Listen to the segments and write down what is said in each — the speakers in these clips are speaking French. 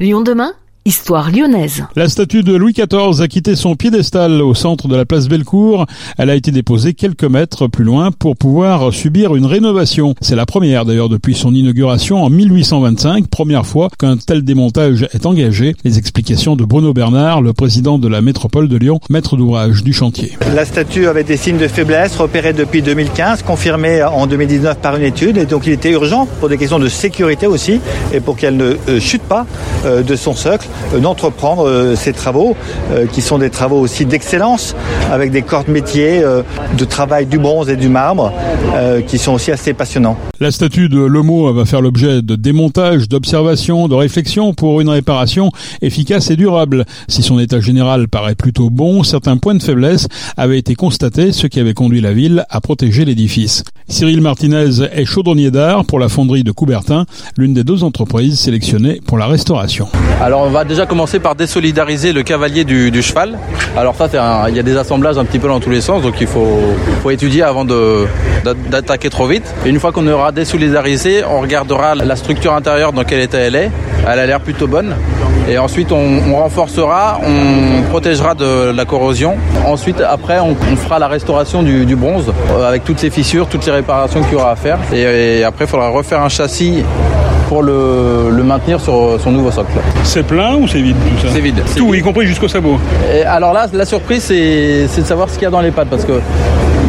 Lyon demain? Histoire lyonnaise. La statue de Louis XIV a quitté son piédestal au centre de la place Bellecour. Elle a été déposée quelques mètres plus loin pour pouvoir subir une rénovation. C'est la première d'ailleurs depuis son inauguration en 1825, première fois qu'un tel démontage est engagé. Les explications de Bruno Bernard, le président de la métropole de Lyon, maître d'ouvrage du chantier. La statue avait des signes de faiblesse repérés depuis 2015, confirmés en 2019 par une étude, et donc il était urgent pour des questions de sécurité aussi, et pour qu'elle ne euh, chute pas euh, de son socle d'entreprendre euh, ces travaux, euh, qui sont des travaux aussi d'excellence, avec des corps de métier, de travail du bronze et du marbre, qui sont aussi assez passionnants. La statue de Lomo va faire l'objet de démontage, d'observation, de réflexion pour une réparation efficace et durable. Si son état général paraît plutôt bon, certains points de faiblesse avaient été constatés, ce qui avait conduit la ville à protéger l'édifice. Cyril Martinez est chaudronnier d'art pour la fonderie de Coubertin, l'une des deux entreprises sélectionnées pour la restauration. Alors on va déjà commencer par désolidariser le cavalier du, cheval. Alors ça, il y a des assemblages un petit peu dans tous les sens, donc il faut, étudier avant d'attaquer trop vite. Et une fois qu'on aura désolidarisé, on regardera la structure intérieure dans quel état elle est. Elle a l'air plutôt bonne. Et ensuite, on, renforcera, on protégera de la corrosion. Ensuite, après, on, fera la restauration du, bronze euh, avec toutes ces fissures, toutes ces réparations qu'il y aura à faire. Et, après, il faudra refaire un châssis pour le, maintenir sur son nouveau socle. C'est plein ou c'est vide tout ça C'est vide. Tout, y compris jusqu'au sabot. Et alors là, la surprise, c'est de savoir ce qu'il y a dans les pattes parce que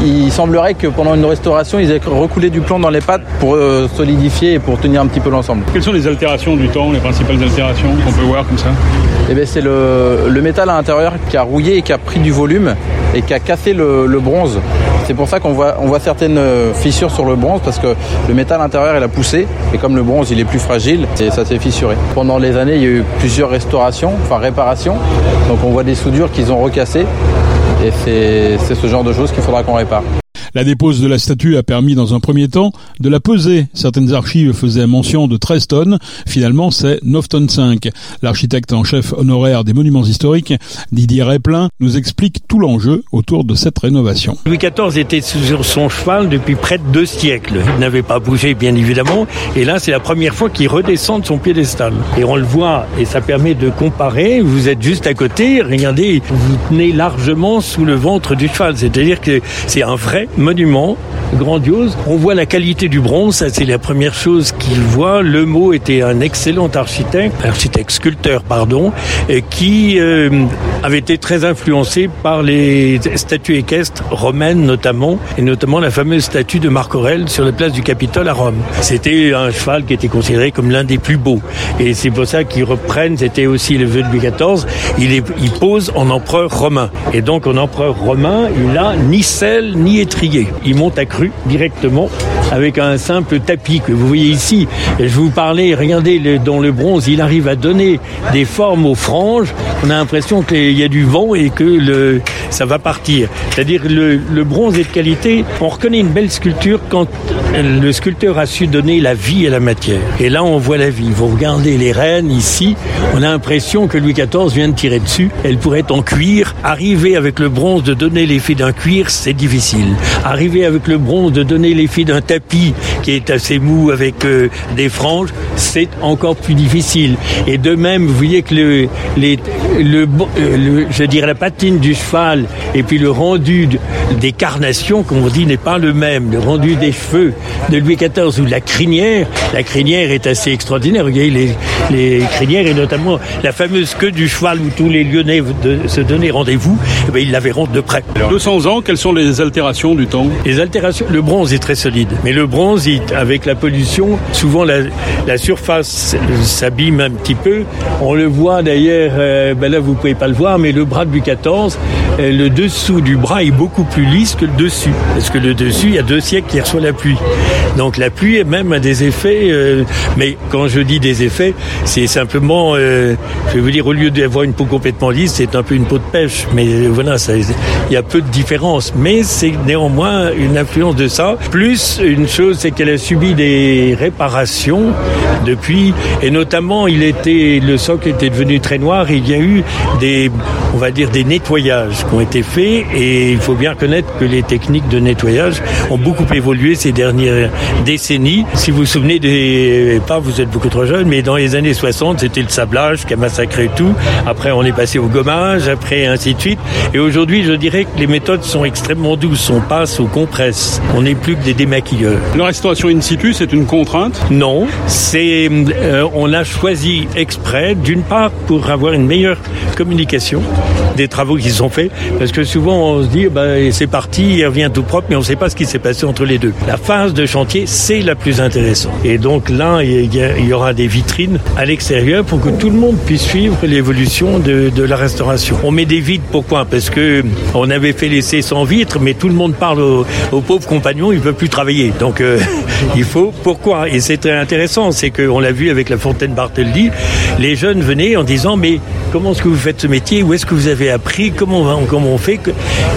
il semblerait que pendant une restauration, ils aient recoulé du plomb dans les pattes pour euh, solidifier et pour tenir un petit peu l'ensemble. Quelles sont les altérations du temps, les principales altérations qu'on peut voir comme ça? Eh bien, c'est le, métal à l'intérieur qui a rouillé et qui a pris du volume et qui a cassé le, bronze. C'est pour ça qu'on voit, on voit certaines fissures sur le bronze parce que le métal à l'intérieur il a poussé et comme le bronze il est plus fragile, ça s'est fissuré. Pendant les années, il y a eu plusieurs restaurations, enfin réparations. Donc on voit des soudures qu'ils ont recassées et c'est ce genre de choses qu'il faudra qu'on répare. La dépose de la statue a permis dans un premier temps de la peser. Certaines archives faisaient mention de 13 tonnes. Finalement, c'est 9 tonnes 5. L'architecte en chef honoraire des monuments historiques, Didier Replin, nous explique tout l'enjeu autour de cette rénovation. Louis XIV était sur son cheval depuis près de deux siècles. Il n'avait pas bougé, bien évidemment. Et là, c'est la première fois qu'il redescend de son piédestal. Et on le voit, et ça permet de comparer. Vous êtes juste à côté. Regardez, vous tenez largement sous le ventre du cheval. C'est-à-dire que c'est un vrai monument grandiose. On voit la qualité du bronze, c'est la première chose qu'il voit. Le mot était un excellent architecte, architecte sculpteur pardon, qui euh, avait été très influencé par les statues équestres romaines notamment, et notamment la fameuse statue de Marc Aurèle sur la place du Capitole à Rome. C'était un cheval qui était considéré comme l'un des plus beaux, et c'est pour ça qu'ils reprennent. C'était aussi le vœu de Louis XIV. Il, pose en empereur romain, et donc en empereur romain, il a ni selle ni étrier. Il monte à cru directement avec un simple tapis que vous voyez ici. je vous parlais, regardez, dans le bronze, il arrive à donner des formes aux franges. On a l'impression qu'il y a du vent et que ça va partir. C'est-à-dire le, le bronze est de qualité. On reconnaît une belle sculpture quand le sculpteur a su donner la vie à la matière. Et là, on voit la vie. Vous regardez les reines ici, on a l'impression que Louis XIV vient de tirer dessus. Elle pourrait être en cuir. Arriver avec le bronze de donner l'effet d'un cuir, c'est difficile. Arriver avec le bronze de donner l'effet d'un tapis qui est assez mou avec euh, des franges, c'est encore plus difficile. Et de même, vous voyez que le, les, le, euh, le, je dirais la patine du cheval et puis le rendu des carnations, comme on dit, n'est pas le même. Le rendu des cheveux de Louis XIV ou la crinière, la crinière est assez extraordinaire. Regardez les, les crinières et notamment la fameuse queue du cheval où tous les Lyonnais de, se donnaient rendez-vous, eh ben, ils la verront de près. 200 ans, quelles sont les altérations du temps? Les altérations, le bronze est très solide, mais le bronze, avec la pollution, souvent la, la surface s'abîme un petit peu. On le voit d'ailleurs, euh, ben là vous pouvez pas le voir, mais le bras Louis XIV, euh, le dessous du bras est beaucoup plus lisse que le dessus, parce que le dessus, il y a deux siècles qu'il reçoit la pluie. Donc la pluie même a des effets, euh, mais quand je dis des effets, c'est simplement, euh, je veux dire, au lieu d'avoir une peau complètement lisse, c'est un peu une peau de pêche. Mais voilà, il y a peu de différence. Mais c'est néanmoins une influence de ça. Plus une chose, c'est qu'elle a subi des réparations depuis, et notamment, il était, le socle était devenu très noir il y a eu des, on va dire, des nettoyages qui ont été faits et il faut bien reconnaître que les techniques de nettoyage ont beaucoup évolué ces dernières décennies. Si vous vous souvenez des, pas vous êtes beaucoup trop jeune, mais dans les années 60, c'était le sablage qui a massacré tout. Après, on est passé au gommage, après ainsi de suite. Et aujourd'hui, je dirais que les méthodes sont extrêmement douces. On passe aux compresses. On n'est plus que des démaquilleurs. La restauration in situ, c'est une contrainte? Non, c'est, euh, on a choisi exprès, d'une part, pour avoir une meilleure communication des travaux qui sont faits, parce que souvent on se dit, ben, c'est parti, il revient tout propre, mais on ne sait pas ce qui s'est passé entre les deux. La phase de chantier, c'est la plus intéressante. Et donc là, il y, aura des vitrines à l'extérieur pour que tout le monde puisse suivre l'évolution de, la restauration. On met des vitres, pourquoi? Parce que on avait fait l'essai sans vitres, mais tout le monde parle aux, pauvres compagnons, ils ne peuvent plus travailler. Donc euh, il faut, pourquoi? Et c'est très intéressant, c'est qu'on l'a vu avec la fontaine Bartholdi, les jeunes venaient en disant, mais comment est-ce que vous faites ce métier Où est-ce que vous avez appris Comment on, comment on fait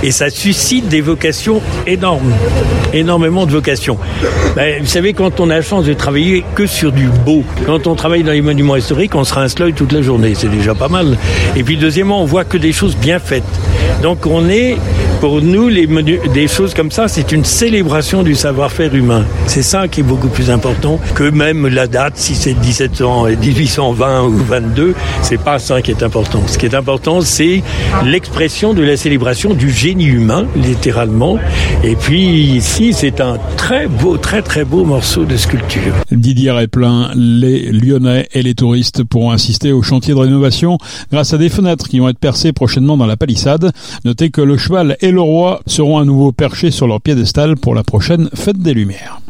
Et ça suscite des vocations énormes, énormément de vocations. Ben, vous savez, quand on a la chance de travailler que sur du beau, quand on travaille dans les monuments historiques, on sera un slug toute la journée, c'est déjà pas mal. Et puis deuxièmement, on voit que des choses bien faites. Donc on est pour nous, les des choses comme ça, c'est une célébration du savoir-faire humain. C'est ça qui est beaucoup plus important que même la date, si c'est 1700, 1820 ou 22, c'est pas ça qui est important. Ce qui est important, c'est l'expression de la célébration du génie humain, littéralement. Et puis ici, c'est un très beau, très très beau morceau de sculpture. Didier Replin, les Lyonnais et les touristes pourront assister au chantier de rénovation grâce à des fenêtres qui vont être percées prochainement dans la palissade. Notez que le cheval et le roi seront à nouveau perchés sur leur piédestal pour la prochaine fête des Lumières.